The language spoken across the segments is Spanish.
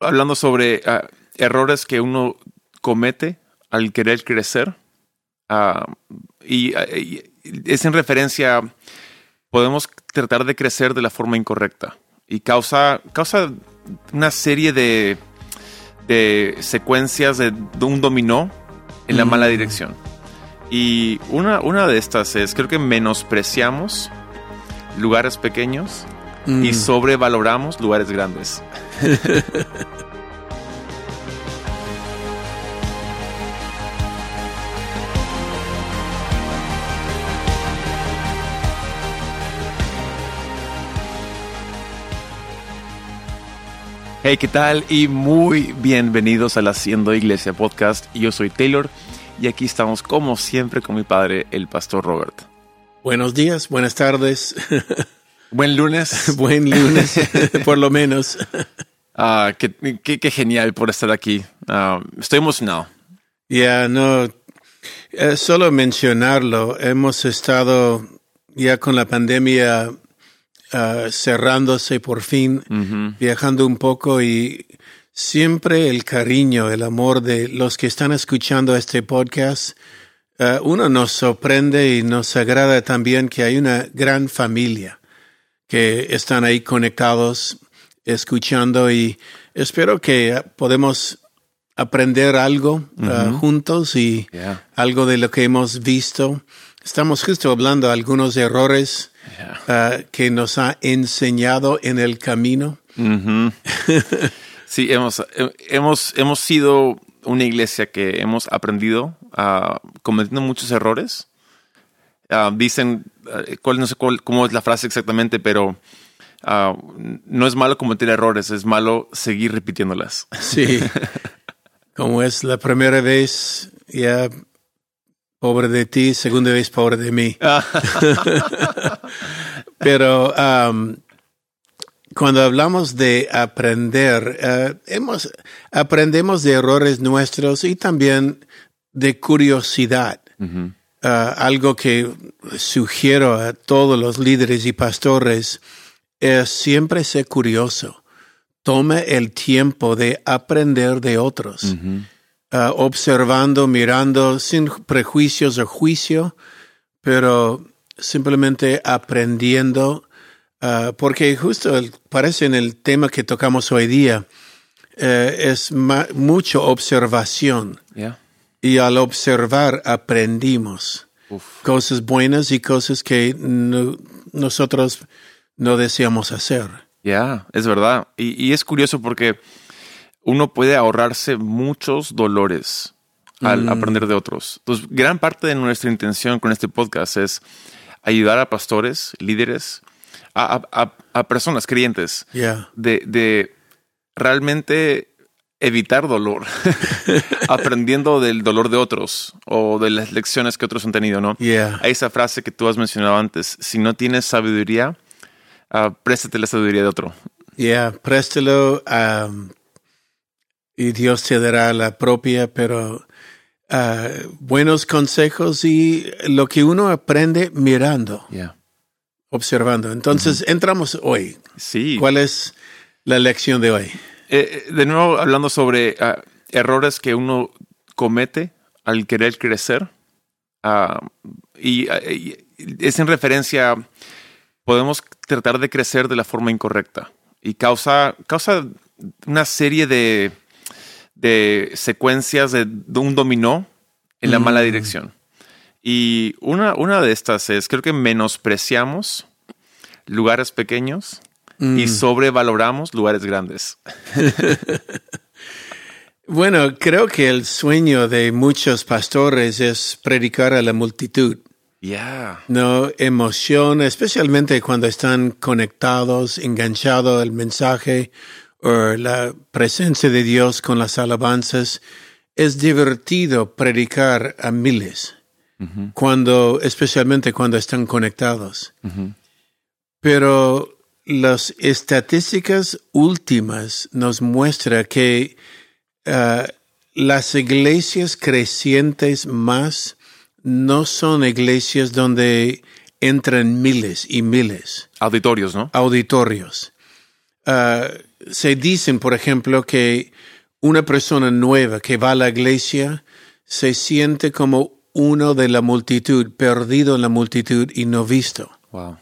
hablando sobre ah, errores que uno comete al querer crecer. Ah, y, ah, y es en referencia, podemos tratar de crecer de la forma incorrecta. Y causa, causa una serie de, de secuencias de, de un dominó en la mala dirección. Y una, una de estas es, creo que menospreciamos lugares pequeños y sobrevaloramos lugares grandes. Hey, ¿qué tal? Y muy bienvenidos al Haciendo Iglesia Podcast. Yo soy Taylor y aquí estamos como siempre con mi padre, el pastor Robert. Buenos días, buenas tardes, Buen lunes. buen lunes, por lo menos. Ah, qué, qué- qué genial por estar aquí. Ah, estoy emocionado. Ya no, eh, solo mencionarlo, hemos estado ya con la pandemia ah, cerrándose por fin, viajando un poco y siempre el cariño, el amor de los que están escuchando este podcast. uno nos sorprende y nos agrada también que hay una gran familia que están ahí conectados, escuchando y espero que podemos aprender algo ah, juntos y Yeah. algo de lo que hemos visto. Estamos justo hablando de algunos errores Yeah. ah, que nos ha enseñado en el camino. Sí, hemos, eh, hemos, hemos sido una iglesia que hemos aprendido ah, cometiendo muchos errores. Dicen, ah, cuál, no sé cuál- cómo es la frase exactamente, pero ah, no es malo cometer errores, es malo seguir repitiéndolas. Sí. Como es la primera vez, ya pobre de ti, segunda vez pobre de mí. Pero um, cuando hablamos de aprender, eh, hemos, aprendemos de errores nuestros y también de curiosidad. Ah, algo que sugiero a todos los líderes y pastores es siempre ser curioso. Tome el tiempo de aprender de otros, Ah, observando, mirando, sin prejuicios o juicio, pero simplemente aprendiendo, ah, porque justo el- parece en el tema que tocamos hoy día, eh, es mucho observación Yeah. y al observar aprendimos Uf. cosas buenas y cosas que no- nosotros no deseamos hacer. Ya, es verdad. Y, y es curioso porque uno puede ahorrarse muchos dolores al aprender de otros. Entonces, gran parte de nuestra intención con este podcast es ayudar a pastores, líderes, a, a- a- a personas creyentes Yeah. de, de realmente evitar dolor, aprendiendo del dolor de otros o de las lecciones que otros han tenido, ¿no? Yeah. Hay esa frase que tú has mencionado antes, si no tienes sabiduría, ah, préstate la sabiduría de otro. Yeah, préstalo um, y Dios te dará la propia, pero ah, buenos consejos y lo que uno aprende mirando, Yeah. observando. Entonces, entramos hoy. Sí. ¿Cuál es la lección de hoy? Eh, eh, de nuevo, hablando sobre ah, errores que uno comete al querer crecer. y, ah, y es en referencia, podemos tratar de crecer de la forma incorrecta. Y causa, causa una serie de, de secuencias de, de un dominó en la mala dirección. Y una, una de estas es, creo que menospreciamos lugares pequeños y sobrevaloramos lugares grandes. Bueno, creo que el sueño de muchos pastores es predicar a la multitud. Yeah. No emoción, especialmente cuando están conectados, enganchados al mensaje o la presencia de Dios con las alabanzas. Es divertido predicar a miles, cuando, especialmente cuando están conectados. Pero las estadísticas últimas nos muestran que ah, las iglesias crecientes más no son iglesias donde entran miles y miles Auditorios, ¿no? auditorios. Ah, se dicen, por ejemplo, que una persona nueva que va a la iglesia se siente como uno de la multitud, perdido en la multitud y no visto. Wow.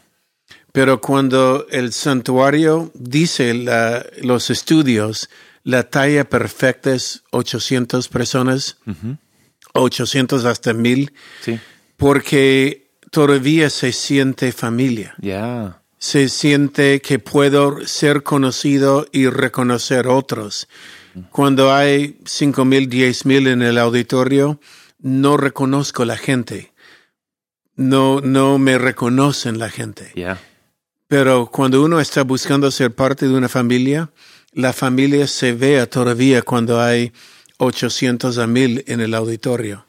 Pero cuando el santuario dice la- los estudios, la talla perfecta es 800 personas, 800 hasta 1000, Sí. porque todavía se siente familia. Ya. Se siente que puedo ser conocido y reconocer otros. Cuando hay 5000, 10000 en el auditorio, no reconozco la gente. No, no me reconocen la gente. Pero cuando uno está buscando ser parte de una familia, la familia se vea todavía cuando hay 800 a 1000 en el auditorio.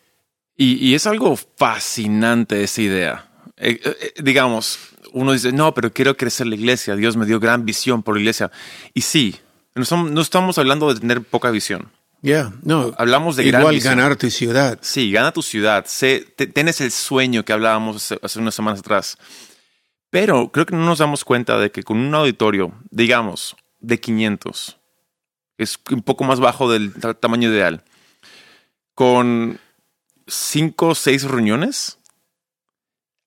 Y, y es algo fascinante esa idea. Eh, eh, eh, digamos, uno dice, no, pero quiero crecer la iglesia. Dios me dio gran visión por la iglesia. Y sí, no estamos, no estamos hablando de tener poca visión. Ya, no. Hablamos de Igual ganar tu ciudad. Sí, gana tu ciudad. Sé, te- tienes el sueño que hablábamos hace, hace unas semanas atrás. Pero creo que no nos damos cuenta de que con un auditorio, digamos, de 500, es un poco más bajo del ta- tamaño ideal, con 5 o 6 reuniones,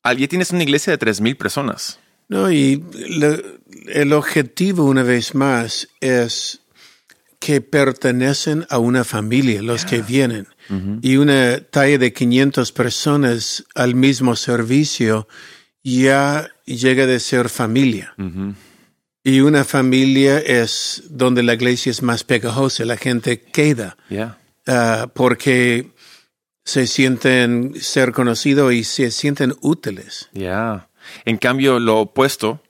al- ya tienes una iglesia de 3.000 personas. No, y le- el objetivo, una vez más, es que pertenecen a una familia, los que vienen. Y una talla de 500 personas al mismo servicio ya llega de ser familia. Y una familia es donde la iglesia es más pegajosa, la gente queda Ya. ah, porque se sienten ser conocidos y se sienten útiles. Ya. En cambio, lo opuesto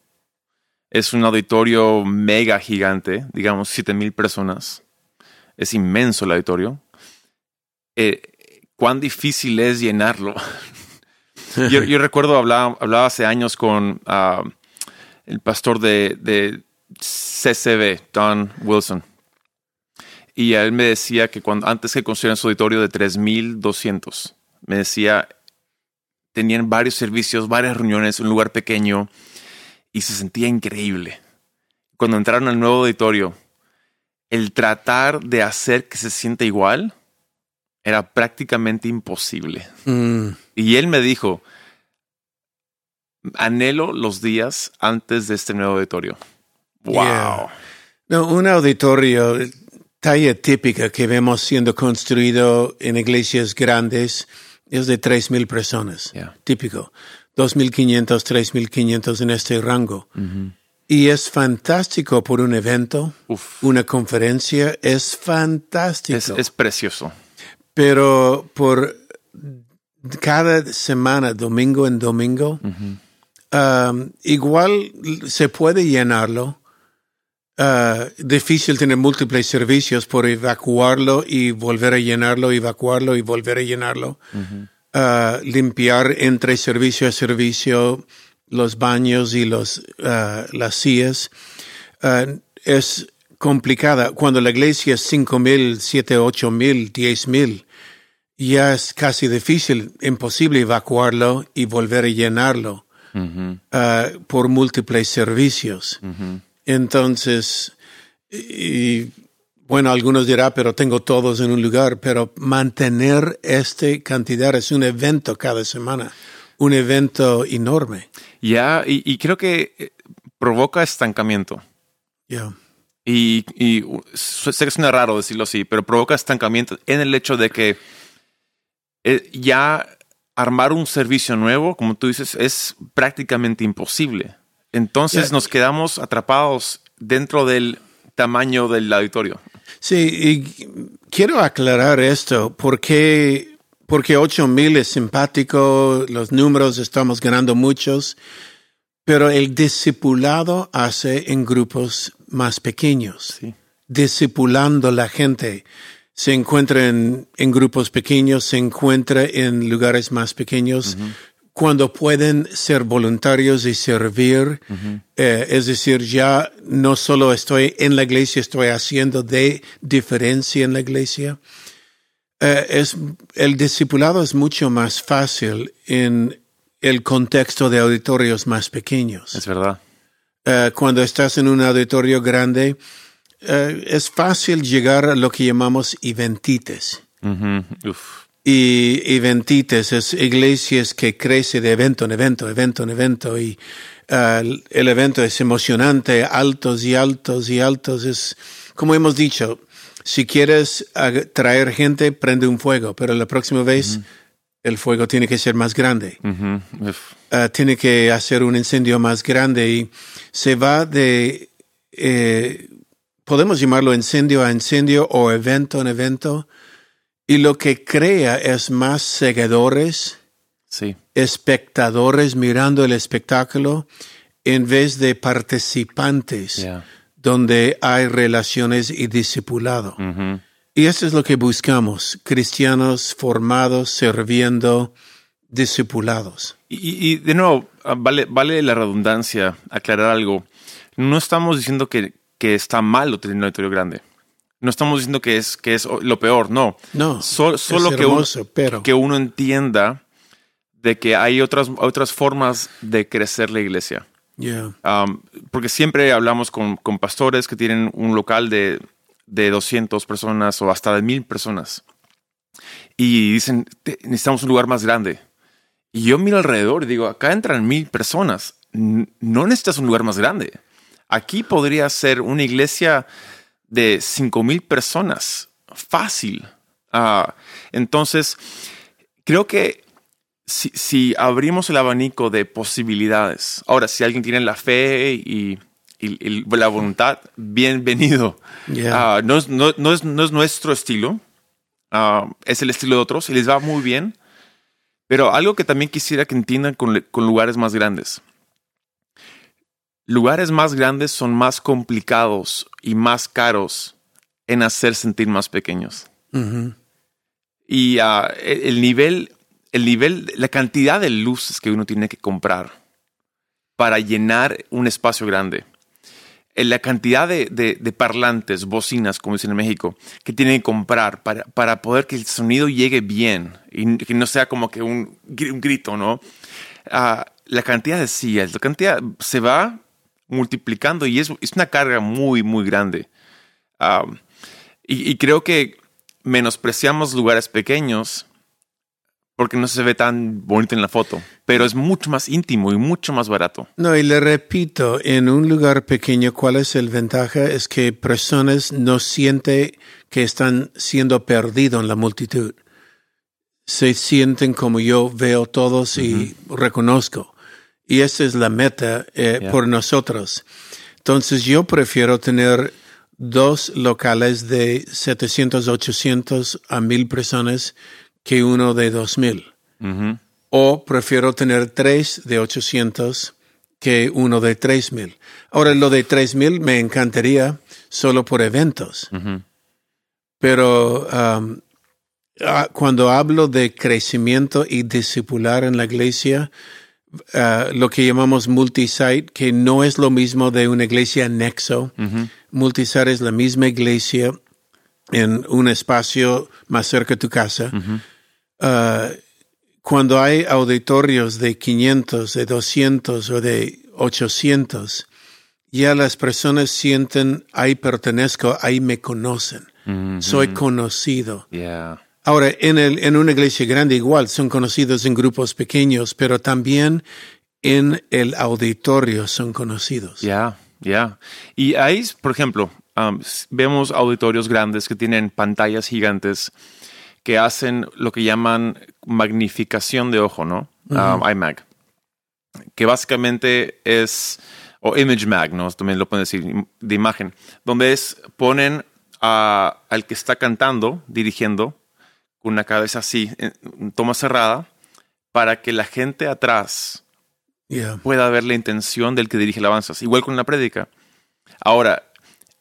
es un auditorio mega gigante, digamos 7000 personas. Es inmenso el auditorio. Eh, ¿Cuán difícil es llenarlo? yo, yo recuerdo, hablaba, hablaba hace años con ah, el pastor de, de CCB, Don Wilson. Y él me decía que cuando antes que construyeran su auditorio de 3200, me decía, tenían varios servicios, varias reuniones, un lugar pequeño y se sentía increíble. Cuando entraron al nuevo auditorio, el tratar de hacer que se sienta igual era prácticamente imposible. Mm, Y él me dijo, anhelo los días antes de este nuevo auditorio. Wow. Yeah. No, un auditorio, talla típica que vemos siendo construido en iglesias grandes, es de 3.000 personas. Yeah. Típico. 2.500, 3.500 en este rango. Y es fantástico por un evento, Uf. una conferencia, es fantástico. Es, es precioso. Pero por cada semana, domingo en domingo, um, igual se puede llenarlo. Uh, difícil tener múltiples servicios por evacuarlo y volver a llenarlo, evacuarlo y volver a llenarlo. Uh, limpiar entre servicio a servicio los baños y los, uh, las sillas. Es complicada. Cuando la iglesia es cinco mil, siete, ocho mil, diez mil, ya es casi difícil, imposible evacuarlo y volver a llenarlo Uh, por múltiples servicios. Entonces, y, bueno, algunos dirán, pero tengo todos en un lugar, pero mantener esta cantidad es un evento cada semana, un evento enorme. Ya, y, y creo que eh, provoca estancamiento. Yeah. Y, y sé que suena raro decirlo así, pero provoca estancamiento en el hecho de que eh, ya armar un servicio nuevo, como tú dices, es prácticamente imposible. Entonces nos quedamos atrapados dentro del tamaño del auditorio. Sí, y quiero aclarar esto, porque, porque 8000 es simpático, los números estamos ganando muchos, pero el discipulado hace en grupos más pequeños. Sí. discipulando la gente. Se encuentra en, en grupos pequeños, se encuentra en lugares más pequeños, cuando pueden ser voluntarios y servir. Eh, es decir, ya no solo estoy en la iglesia, estoy haciendo de diferencia en la iglesia. Eh, es, el discipulado es mucho más fácil en el contexto de auditorios más pequeños. Es verdad. Eh, cuando estás en un auditorio grande, eh, es fácil llegar a lo que llamamos eventites. Uf. Y eventites es iglesias que crece de evento en evento, evento en evento. Y ah, el- evento es emocionante, altos y altos y altos. Es, como hemos dicho, si quieres ag- traer gente, prende un fuego, pero la próxima vez el fuego tiene que ser más grande. Tiene que hacer un incendio más grande y se va de, eh, podemos llamarlo incendio a incendio o evento en evento. Y lo que crea es más seguidores, Sí. espectadores mirando el espectáculo en vez de participantes, Yeah. donde hay relaciones y discipulado. Ujú. Y eso es lo que buscamos, cristianos formados, sirviendo, discipulados. Y, y- y, de nuevo, ah, vale, vale la redundancia aclarar algo. No estamos diciendo que, que está malo tener un auditorio grande. No estamos diciendo que es, que es lo peor, no. No, So- solo es que, uno, pero que uno entienda de que hay otras, otras formas de crecer la iglesia. Yeah. Um, porque siempre hablamos con, con pastores que tienen un local de, de 200 personas o hasta de 1000 personas. Y dicen, "Te- necesitamos un lugar más grande. Y yo miro alrededor y digo, acá entran mil personas. No necesitas un lugar más grande. Aquí podría ser una iglesia de 5000 personas. Fácil. Ah, entonces, creo que si, si abrimos el abanico de posibilidades, ahora, si alguien tiene la fe y, y- y la voluntad, bienvenido. Yeah. Ah, no, es, no- no es- no es nuestro estilo, Ah, es el estilo de otros y les va muy bien. Pero algo que también quisiera que entiendan con lugares más grandes. Lugares más grandes son más complicados y más caros en hacer sentir más pequeños. Y ah, el el nivel, el nivel, la cantidad de luces que uno tiene que comprar para llenar un espacio grande. Eh, La cantidad de, de- de parlantes, bocinas, como dicen en México, que tienen que comprar para, para poder que el sonido llegue bien y que no sea como que un grito, ¿no? Ah, la cantidad de sillas, la cantidad se va multiplicando y es, es una carga muy, muy grande. Y, y creo que menospreciamos lugares pequeños porque no se ve tan bonito en la foto, pero es mucho más íntimo y mucho más barato. No, y le repito, en un lugar pequeño, ¿cuál es el ventaja? Es que personas no sienten que están siendo perdidos en la multitud. Se sienten como yo veo todos y reconozco. Y esa es la meta eh, Yeah. por nosotros. Entonces yo prefiero tener dos locales de 700, 800 a 1000 personas que uno de 2000 Ujú. o prefiero tener tres de 800 que uno de 3000. Ahora, lo de 3000 me encantaría solo por eventos, pero um, ah, cuando hablo de crecimiento y discipular en la iglesia, ah, lo que llamamos multisite, que no es lo mismo de una iglesia nexo, multisite es la misma iglesia en un espacio más cerca de tu casa. Ah, cuando hay auditorios de 500, de 200 o de 800, ya las personas sienten, ahí pertenezco, ahí me conocen, soy conocido. Yeah. Ahora, en, el, en una iglesia grande igual, son conocidos en grupos pequeños, pero también en el auditorio son conocidos. Ya, ya. Y ahí, por ejemplo, um, vemos auditorios grandes que tienen pantallas gigantes que hacen lo que llaman magnificación de ojo, ¿no? Um, iMac. Que básicamente es, o Image Mag, ¿no? También lo pueden decir, de imagen, donde es, ponen a- al que está cantando, dirigiendo, con una cabeza así, en toma cerrada, para que la gente atrás Yeah. pueda ver la intención del que dirige alabanzas, igual con la prédica. Ahora,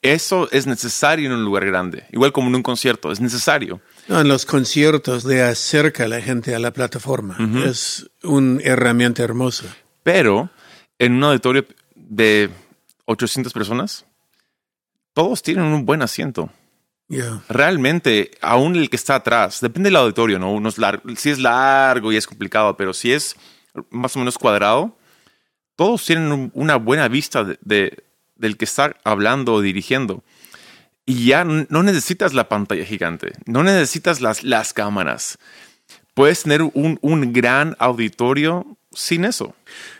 eso es necesario en un lugar grande, igual como en un concierto, es necesario. No, en los conciertos le acerca a la gente a la plataforma. Es una herramienta hermosa. Pero en un auditorio de 800 personas, todos tienen un buen asiento. Yeah. Realmente, aún el que está atrás, depende del auditorio, ¿no? Uno es largo, si es largo y es complicado, pero si es más o menos cuadrado, todos tienen un- una buena vista de, de- del que está hablando o dirigiendo. Y ya no necesitas la pantalla gigante, no necesitas las, las cámaras. Puedes tener un, un gran auditorio sin eso.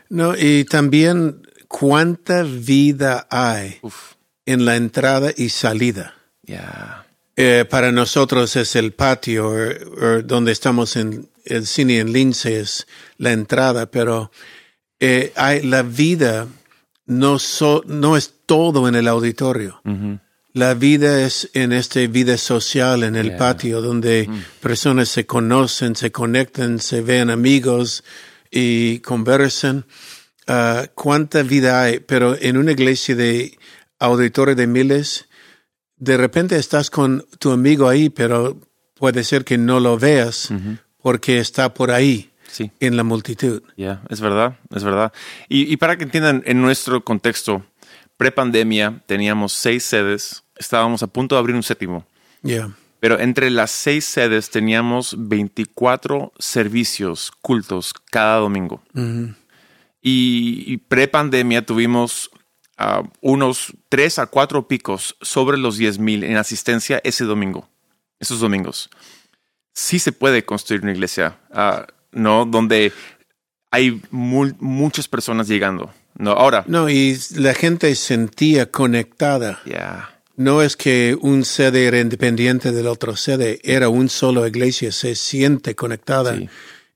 No, y también cuánta vida hay Uf, en la entrada y salida. Ya. Eh, para nosotros es el patio, o- o donde estamos en el cine en Lince es la entrada, pero eh, hay, la vida no, so- no es todo en el auditorio. Ujú. La vida es en esta vida social, en el Yeah. patio, donde personas se conocen, se conectan, se ven amigos y conversan. Ah, ¿Cuánta vida hay? Pero en una iglesia de auditorio de miles, de repente estás con tu amigo ahí, pero puede ser que no lo veas porque está por ahí Sí. en la multitud. Ya, es verdad, es verdad. Y, y para que entiendan, en nuestro contexto, prepandemia, teníamos seis sedes, estábamos a punto de abrir un séptimo, Yeah. pero entre las seis sedes teníamos 24 servicios, cultos, cada domingo. Y, y prepandemia tuvimos unos tres a cuatro picos sobre los 10 mil en asistencia ese domingo, esos domingos. Sí se puede construir una iglesia, ah, ¿no? Donde hay muchas personas llegando. No, ahora, No, y la gente sentía conectada. ya, No es que un sede era independiente del otro sede, era un solo iglesia, se siente conectada. Sí.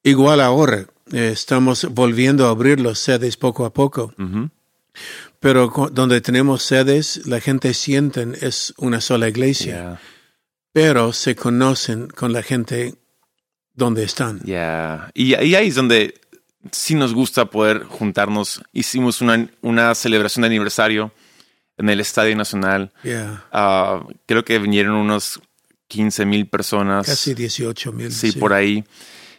Igual ahora, eh, estamos volviendo a abrir los sedes poco a poco, Ujú. Pero donde tenemos sedes, la gente siente es una sola iglesia, pero se conocen con la gente donde están. ya. Y, y ahí es donde sí nos gusta poder juntarnos. Hicimos una, una celebración de aniversario en el Estadio Nacional. Yeah. Ah, creo que vinieron unos 15 mil personas. Casi 18 mil. sí, por ahí.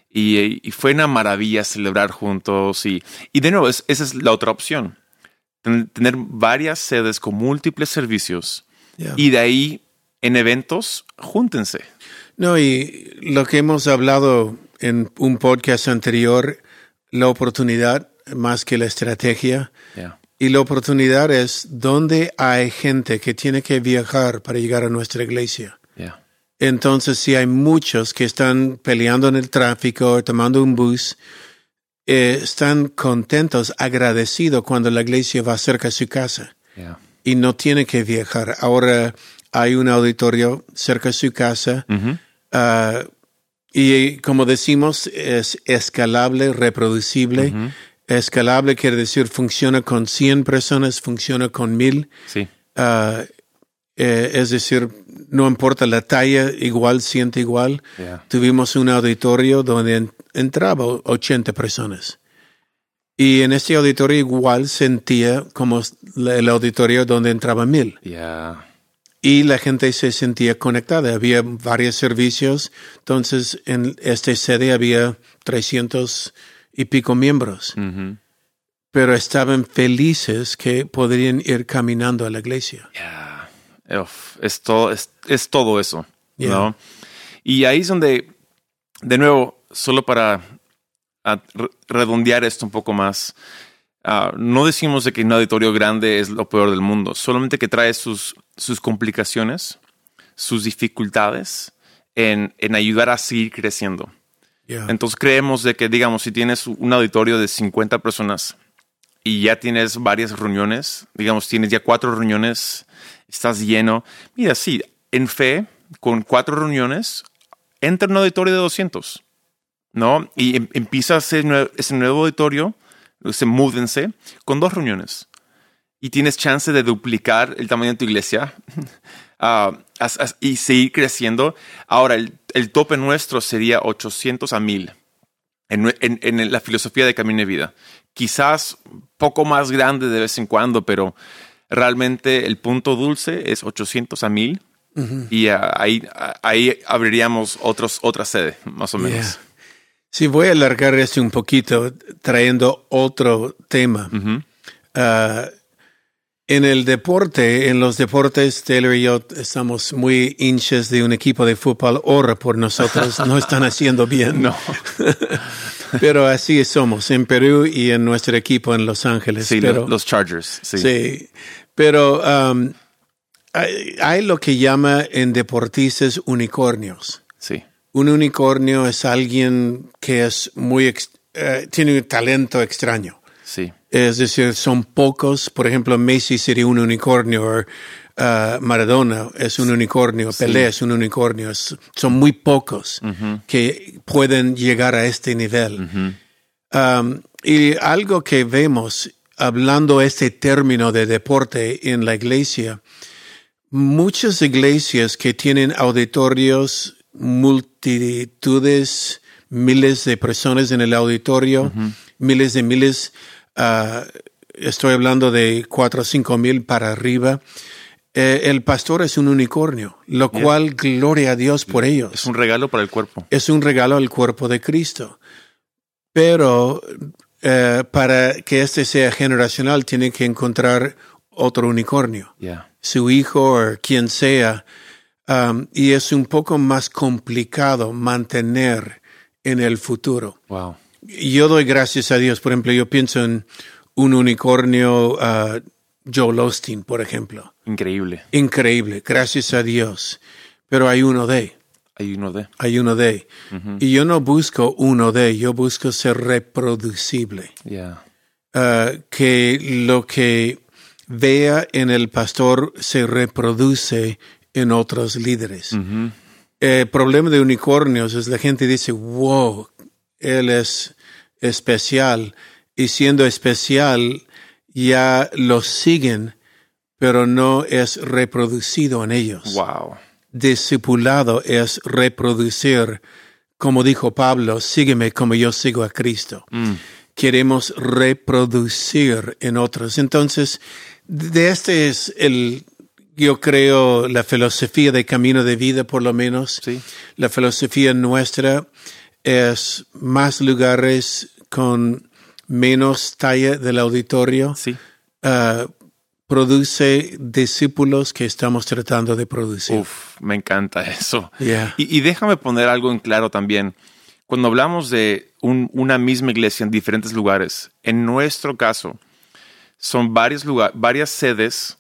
Y, y fue una maravilla celebrar juntos. Y, y de nuevo, es- esa es la otra opción. Ten- tener varias sedes con múltiples servicios. Yeah. Y de ahí, en eventos, júntense. No, y lo que hemos hablado en un podcast anterior, la oportunidad más que la estrategia. Y la oportunidad es donde hay gente que tiene que viajar para llegar a nuestra iglesia. Entonces, si hay muchos que están peleando en el tráfico, tomando un bus, eh, están contentos, agradecidos cuando la iglesia va cerca de su casa y no tiene que viajar. Ahora hay un auditorio cerca de su casa Ujú. ah, y como decimos, es escalable, reproducible. Ujú. Escalable quiere decir funciona con 100 personas, funciona con 1000. Sí. Eh, es decir, no importa la talla, igual siente igual. Tuvimos un auditorio donde en- entraba 80 personas. Y en este auditorio igual sentía como el auditorio donde entraba mil. Ya. Y la gente se sentía conectada. Había varios servicios. Entonces, en esta sede había 300 y pico miembros. Ujú. Pero estaban felices que podrían ir caminando a la iglesia. Uf, es, todo, es, es todo eso. Yeah. ¿no? Y ahí es donde, de nuevo, solo para re- redondear esto un poco más, ah, no decimos de que un auditorio grande es lo peor del mundo, solamente que trae sus, sus complicaciones, sus dificultades en, en ayudar a seguir creciendo. Yeah. Entonces creemos de que, digamos, si tienes un auditorio de 50 personas y ya tienes varias reuniones, digamos, tienes ya cuatro reuniones, estás lleno. Mira, sí, en fe, con cuatro reuniones, entra en un auditorio de 200, ¿no? Y em- empieza ese, nue- ese nuevo auditorio, se múdense, con dos reuniones. Y tienes chance de duplicar el tamaño de tu iglesia ah, y seguir creciendo. Ahora, el, tope nuestro sería 800 a 1000 en, nue- en- en la filosofía de Camino de Vida. Quizás poco más grande de vez en cuando, pero realmente el punto dulce es 800 a 1000 y ah, ahí, ah, ahí abriríamos otros, otra sede, más o menos. Yeah. Sí, voy a alargar esto un poquito trayendo otro tema. Ujú. Ah, en el deporte, en los deportes, Taylor y yo estamos muy hinchas de un equipo de fútbol. Ora por nosotros, no están haciendo bien. No, Pero así somos en Perú y en nuestro equipo en Los Ángeles. sí, pero, lo- los Chargers, sí. Sí, pero um, hay, hay lo que llama en deportistas unicornios. Sí. Un unicornio es alguien que es muy eh, tiene un talento extraño. Sí. Es decir, son pocos. Por ejemplo, Messi sería un unicornio, uh, Maradona es un unicornio, Pelé es un unicornio. Es- son muy pocos que pueden llegar a este nivel. Um, y algo que vemos, hablando este término de deporte en la iglesia, muchas iglesias que tienen auditorios, multitudes, miles de personas en el auditorio, miles de miles, ah, estoy hablando de cuatro o cinco mil para arriba. Eh, el pastor es un unicornio, lo cual gloria a Dios por ellos Es un regalo para el cuerpo. es un regalo al cuerpo de Cristo. Pero eh, para que este sea generacional, tiene que encontrar otro unicornio, su hijo o quien sea. Um, y es un poco más complicado mantener en el futuro. Wow. Yo doy gracias a Dios. Por ejemplo, yo pienso en un unicornio, uh, Joel Osteen, por ejemplo. Increíble. Increíble, gracias a Dios. Pero hay uno de. Hay uno de. Hay uno de. Y yo no busco uno de, yo busco ser reproducible. Ya. Ah, que lo que vea en el pastor se reproduce en otros líderes. El problema de unicornios es la gente dice, wow, él es especial. Y siendo especial, ya lo siguen, pero no es reproducido en ellos Wow. discipulado es reproducir, como dijo Pablo, sígueme como yo sigo a Cristo. Queremos reproducir en otros. Entonces, de este es el, yo creo, la filosofía de camino de vida, por lo menos. Sí. La filosofía nuestra es más lugares con menos talla del auditorio. Sí. Ah, produce discípulos que estamos tratando de producir. Uf, me encanta eso. Yeah. Y, y déjame poner algo en claro también. Cuando hablamos de un- una misma iglesia en diferentes lugares, en nuestro caso, son varios varias sedes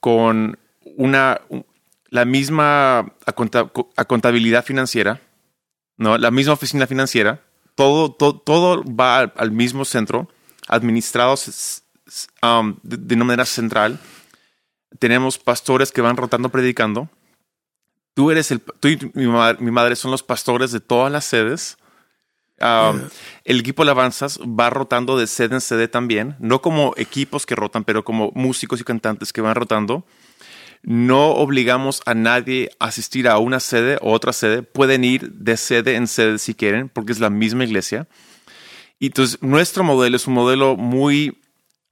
con una un- la misma contabilidad financiera, ¿no? La misma oficina financiera. Todo, todo, todo va al, al mismo centro, administrados um, de, de una manera central. Tenemos pastores que van rotando predicando. Tú eres el, tú y mi, ma- mi madre son los pastores de todas las sedes. Um, El equipo de alabanzas va rotando de sede en sede también, no como equipos que rotan, pero como músicos y cantantes que van rotando. No obligamos a nadie a asistir a una sede o otra sede. Pueden ir de sede en sede si quieren, porque es la misma iglesia. Y entonces nuestro modelo es un modelo muy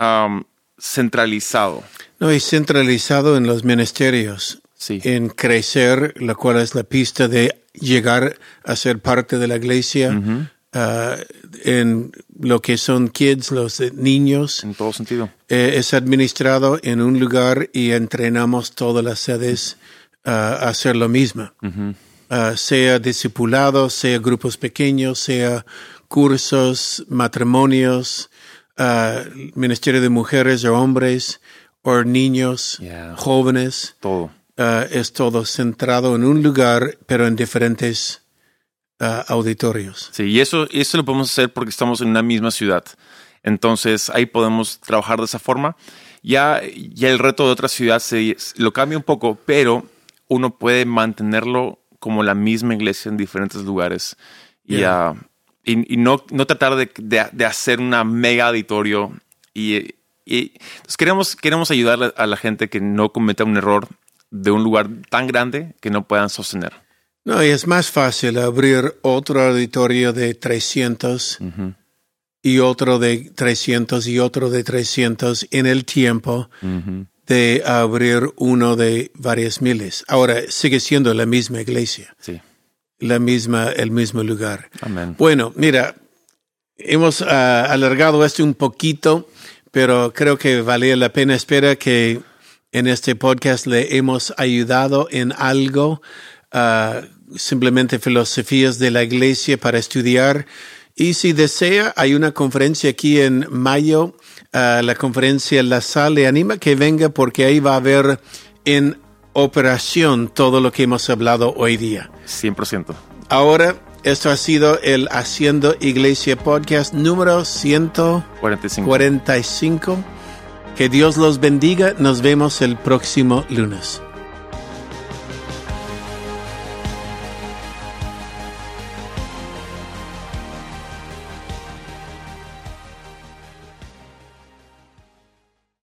um, centralizado. No, y centralizado en los ministerios, Sí. en crecer, la cual es la pista de llegar a ser parte de la iglesia, ah, en lo que son kids, los niños, En todo sentido. eh, es administrado en un lugar y entrenamos todas las sedes ah, a hacer lo mismo. Ah, sea discipulado, sea grupos pequeños, sea cursos, matrimonios, ah, ministerio de mujeres o hombres, o niños, Yeah. jóvenes. Todo. Ah, es todo centrado en un lugar, pero en diferentes ah, auditorios. Sí, y eso, eso lo podemos hacer porque estamos en una misma ciudad. Entonces ahí podemos trabajar de esa forma. Ya, ya el reto de otra ciudad se, lo cambia un poco, pero uno puede mantenerlo como la misma iglesia en diferentes lugares. Y, Yeah. Y, y no, no tratar de, de- de hacer una mega auditorio. Y, y entonces queremos, queremos ayudar a la gente que no cometa un error de un lugar tan grande que no puedan sostener. No, y es más fácil abrir otro auditorio de 300 y otro de 300 y otro de 300 en el tiempo de abrir uno de varias miles. Ahora sigue siendo la misma iglesia, Sí. La misma, el mismo lugar. Amén. Bueno, mira, hemos ah, alargado esto un poquito, pero creo que valía la pena. Espera que en este podcast le hemos ayudado en algo, ah, simplemente filosofías de la iglesia para estudiar. Y si desea, hay una conferencia aquí en mayo, ah, la conferencia La Sal, le anima que venga porque ahí va a haber en operación todo lo que hemos hablado hoy día. 100%. Ahora, esto ha sido el Haciendo Iglesia Podcast número 145. 45. Que Dios los bendiga. Nos vemos el próximo lunes.